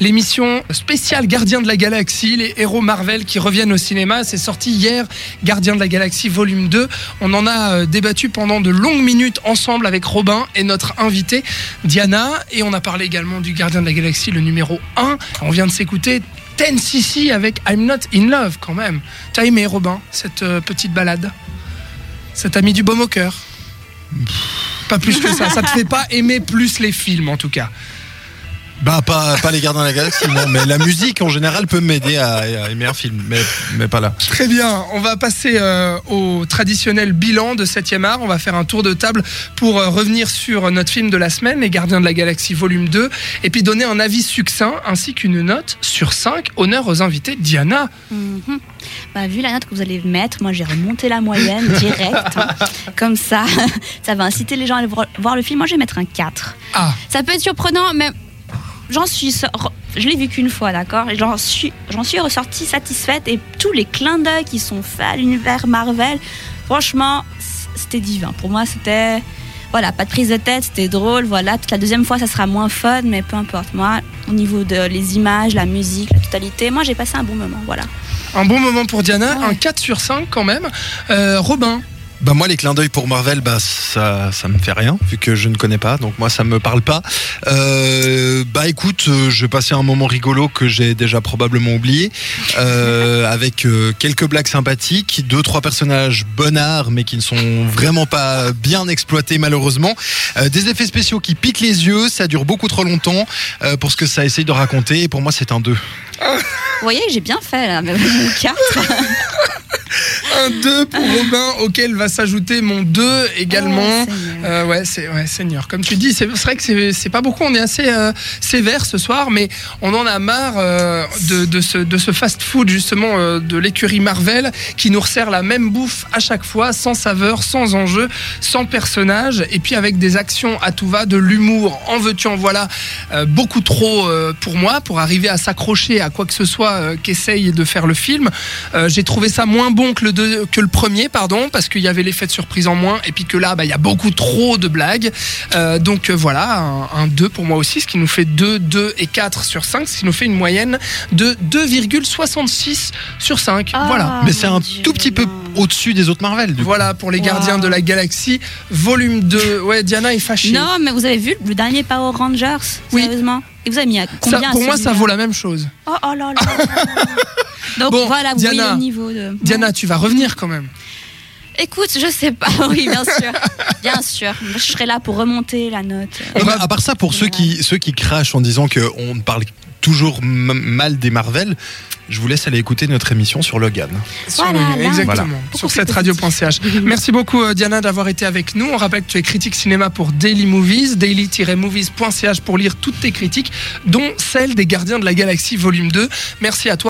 L'émission spéciale Gardien de la Galaxie, les héros Marvel qui reviennent au cinéma, c'est sorti hier, Gardien de la Galaxie volume 2. On en a euh, débattu pendant de longues minutes ensemble avec Robin et notre invité Diana. Et on a parlé également du Gardien de la Galaxie, le numéro 1. On vient de s'écouter Ten CC avec I'm Not In Love quand même. T'as aimé Robin, cette euh, petite balade? Ça t'a du baume au cœur? Pas plus que ça, ça te fait pas aimer plus les films en tout cas bah pas, pas les Gardiens de la Galaxie, non, mais la musique en général peut m'aider à, à aimer un film, mais, mais pas là. Très bien, on va passer euh, au traditionnel bilan de 7e art. On va faire un tour de table pour euh, revenir sur notre film de la semaine, Les Gardiens de la Galaxie volume 2, et puis donner un avis succinct ainsi qu'une note sur 5. Honneur aux invités, Diana. Mhm. Bah, vu la note que vous allez mettre, moi j'ai remonté la moyenne direct. hein. Comme ça, ça va inciter les gens à aller voir- voir le film. Moi je vais mettre un 4. Ah, Ça peut être surprenant, mais j'en suis. Je l'ai vu qu'une fois, d'accord J'en suis, j'en suis ressortie satisfaite et tous les clins d'œil qui sont faits à l'univers Marvel, franchement, c'était divin. Pour moi, c'était. Voilà, pas de prise de tête, c'était drôle, voilà. Peut-être la deuxième fois, ça sera moins fun, mais peu importe. Moi, au niveau de les images, la musique, la totalité, moi, j'ai passé un bon moment, voilà. un bon moment pour Diana, Ouais. un 4 sur 5 quand même. Euh, Robin, Bah moi les clins d'œil pour Marvel, bah ça ça me fait rien vu que je ne connais pas, donc moi ça me parle pas. Euh, bah écoute, euh, je passer un moment rigolo que j'ai déjà probablement oublié, euh, avec euh, quelques blagues sympathiques, deux trois personnages bonnards mais qui ne sont vraiment pas bien exploités malheureusement, Euh, des effets spéciaux qui piquent les yeux, ça dure beaucoup trop longtemps euh, pour ce que ça essaye de raconter. Et pour moi c'est un 2 Vous voyez, j'ai bien fait, là, mon 4. Un 2 pour Robin, auquel va s'ajouter mon 2 également. Oh, Seigneur. Euh, ouais, c'est ouais, Seigneur. Comme tu dis, c'est vrai que c'est- c'est pas beaucoup. On est assez euh, sévère ce soir, mais on en a marre euh, de, de ce, de ce fast-food justement euh, de l'écurie Marvel qui nous resserre la même bouffe à chaque fois, sans saveur, sans enjeu, sans personnage, et puis avec des actions à tout va, de l'humour, en veux-tu en voilà, beaucoup trop pour moi pour arriver à s'accrocher à quoi que ce soit qu'essaye de faire le film. J'ai trouvé ça moins bon que le, deux- que le premier, pardon, parce qu'il y avait l'effet de surprise en moins, et puis que là, bah, il y a beaucoup trop de blagues. Euh, donc euh, voilà, un, un 2 pour moi aussi, ce qui nous fait 2, 2 et 4 sur 5, ce qui nous fait une moyenne de 2,66 sur 5. Ah, Voilà. Mais c'est un Dieu, tout petit peu au-dessus des autres Marvel. Du coup. Voilà pour les gardiens Wow. de la galaxie, volume 2. Ouais, Diana est fâchée. Non, mais vous avez vu le dernier Power Rangers Oui. Sérieusement? Et vous avez mis à Ça, combien à pour moi, ça vaut la même chose. Oh, oh là là Donc Bon, voilà, vous Diana. voyez le niveau de. Diana, tu vas revenir quand même. Écoute, je sais pas, oui, bien sûr. Bien sûr. Je serai là pour remonter la note. Et bah, à part ça, pour ceux qui, ceux qui crachent en disant qu'on parle toujours m- mal des Marvel, je vous laisse aller écouter notre émission sur Logan. Voilà, exactement. Voilà. Sur cette radio.ch. Merci beaucoup euh, Diana d'avoir été avec nous. On rappelle que tu es critique cinéma pour Daily Movies, daily-movies.ch pour lire toutes tes critiques, dont celle des Gardiens de la Galaxie volume 2. Merci à toi.